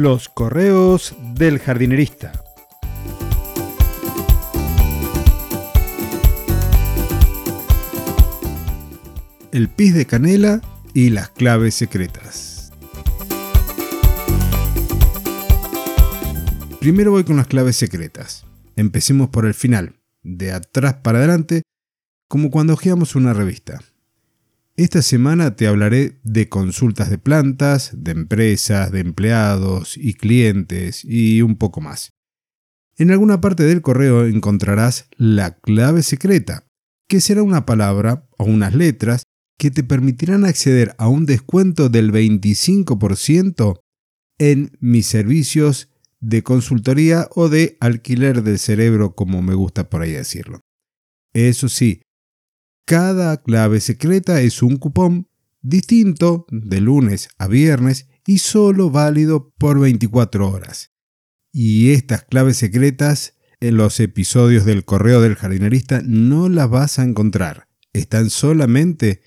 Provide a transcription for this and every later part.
Los correos del jardinerista. El pis de canela y las claves secretas. Primero voy con las claves secretas. Empecemos por el final, de atrás para adelante, como cuando hojeamos una revista. Esta semana te hablaré de consultas de plantas, de empresas, de empleados y clientes y un poco más. En alguna parte del correo encontrarás la clave secreta, que será una palabra o unas letras que te permitirán acceder a un descuento del 25% en mis servicios de consultoría o de alquiler del cerebro, como me gusta por ahí decirlo. Eso sí, cada clave secreta es un cupón distinto de lunes a viernes y solo válido por 24 horas. Y estas claves secretas en los episodios del correo del jardinerista no las vas a encontrar. Están solamente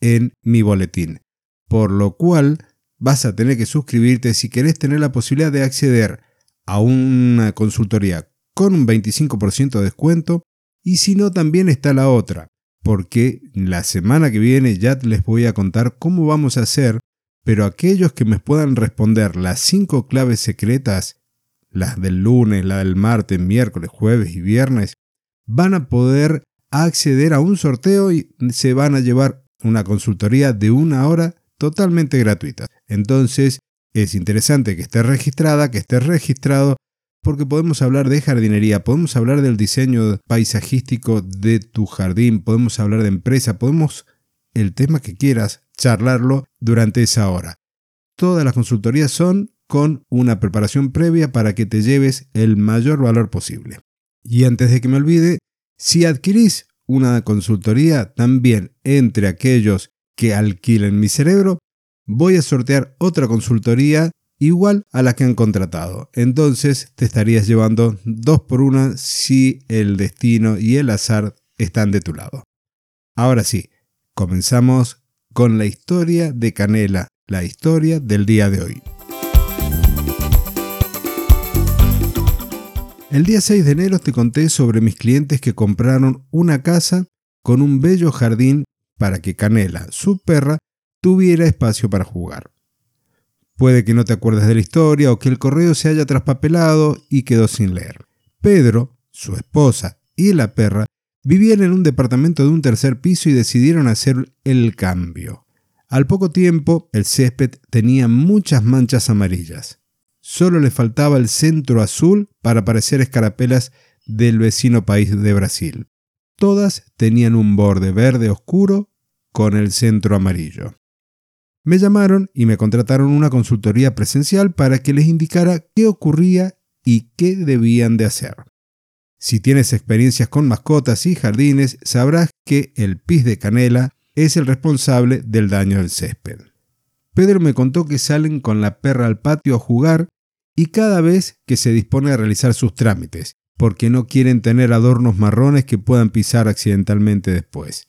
en mi boletín. Por lo cual vas a tener que suscribirte si querés tener la posibilidad de acceder a una consultoría con un 25% de descuento y si no también está la otra porque la semana que viene ya les voy a contar cómo vamos a hacer, pero aquellos que me puedan responder las cinco claves secretas, las del lunes, la del martes, miércoles, jueves y viernes, van a poder acceder a un sorteo y se van a llevar una consultoría de una hora totalmente gratuita. Entonces, es interesante que esté registrada, que esté registrado porque podemos hablar de jardinería, podemos hablar del diseño paisajístico de tu jardín, podemos hablar de empresa, podemos, el tema que quieras, charlarlo durante esa hora. Todas las consultorías son con una preparación previa para que te lleves el mayor valor posible. Y antes de que me olvide, si adquirís una consultoría, también entre aquellos que alquilen mi cerebro, voy a sortear otra consultoría igual a la que han contratado. Entonces te estarías llevando dos por una si el destino y el azar están de tu lado. Ahora sí, comenzamos con la historia de Canela, la historia del día de hoy. El día 6 de enero te conté sobre mis clientes que compraron una casa con un bello jardín para que Canela, su perra, tuviera espacio para jugar. Puede que no te acuerdes de la historia o que el correo se haya traspapelado y quedó sin leer. Pedro, su esposa y la perra vivían en un departamento de un tercer piso y decidieron hacer el cambio. Al poco tiempo, el césped tenía muchas manchas amarillas. Solo le faltaba el centro azul para parecer escarapelas del vecino país de Brasil. Todas tenían un borde verde oscuro con el centro amarillo. Me llamaron y me contrataron una consultoría presencial para que les indicara qué ocurría y qué debían de hacer. Si tienes experiencias con mascotas y jardines, sabrás que el pis de canela es el responsable del daño del césped. Pedro me contó que salen con la perra al patio a jugar y cada vez que se dispone a realizar sus trámites, porque no quieren tener adornos marrones que puedan pisar accidentalmente después.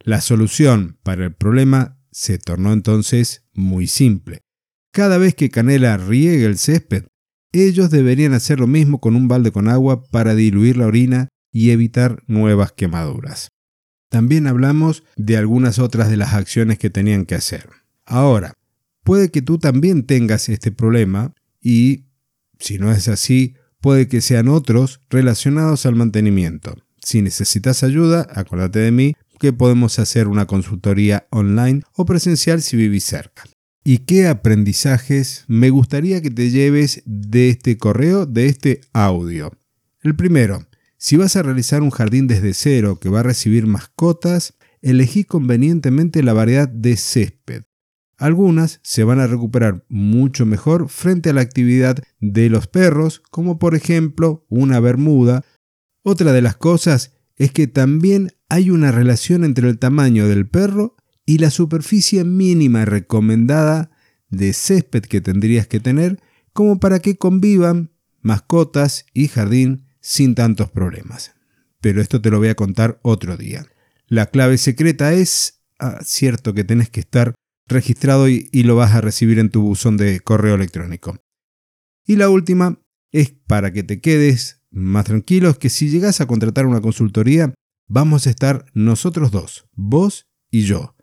La solución para el problema se tornó entonces muy simple. Cada vez que Canela riegue el césped, ellos deberían hacer lo mismo con un balde con agua para diluir la orina y evitar nuevas quemaduras. También hablamos de algunas otras de las acciones que tenían que hacer. Ahora, puede que tú también tengas este problema y, si no es así, puede que sean otros relacionados al mantenimiento. Si necesitas ayuda, acuérdate de mí que podemos hacer una consultoría online o presencial si vivís cerca. ¿Y qué aprendizajes me gustaría que te lleves de este correo, de este audio? El primero, si vas a realizar un jardín desde cero que va a recibir mascotas, elegí convenientemente la variedad de césped. Algunas se van a recuperar mucho mejor frente a la actividad de los perros, como por ejemplo una bermuda. Otra de las cosas es que también hay una relación entre el tamaño del perro y la superficie mínima recomendada de césped que tendrías que tener como para que convivan mascotas y jardín sin tantos problemas. Pero esto te lo voy a contar otro día. La clave secreta es, ah, cierto que tenés que estar registrado y, y lo vas a recibir en tu buzón de correo electrónico. Y la última es para que te quedes más tranquilo, es que si llegas a contratar una consultoría, vamos a estar nosotros dos, vos y yo.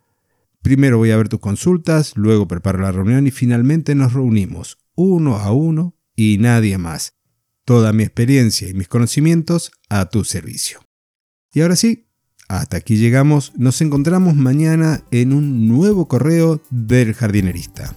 Primero voy a ver tus consultas, luego preparo la reunión y finalmente nos reunimos uno a uno y nadie más. Toda mi experiencia y mis conocimientos a tu servicio. Y ahora sí, hasta aquí llegamos. Nos encontramos mañana en un nuevo correo del jardinerista.